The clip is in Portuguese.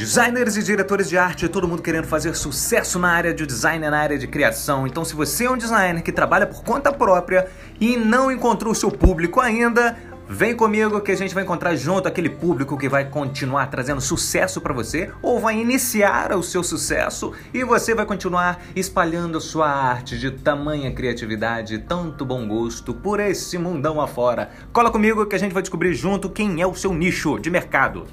Designers e diretores de arte, todo mundo querendo fazer sucesso na área de design, na área de criação. Então, se você é um designer que trabalha por conta própria e não encontrou o seu público ainda, Vem comigo que a gente vai encontrar junto aquele público que vai continuar trazendo sucesso para você ou vai iniciar o seu sucesso e você vai continuar espalhando sua arte de tamanha criatividade, tanto bom gosto por esse mundão afora. Cola comigo que a gente vai descobrir junto quem é o seu nicho de mercado.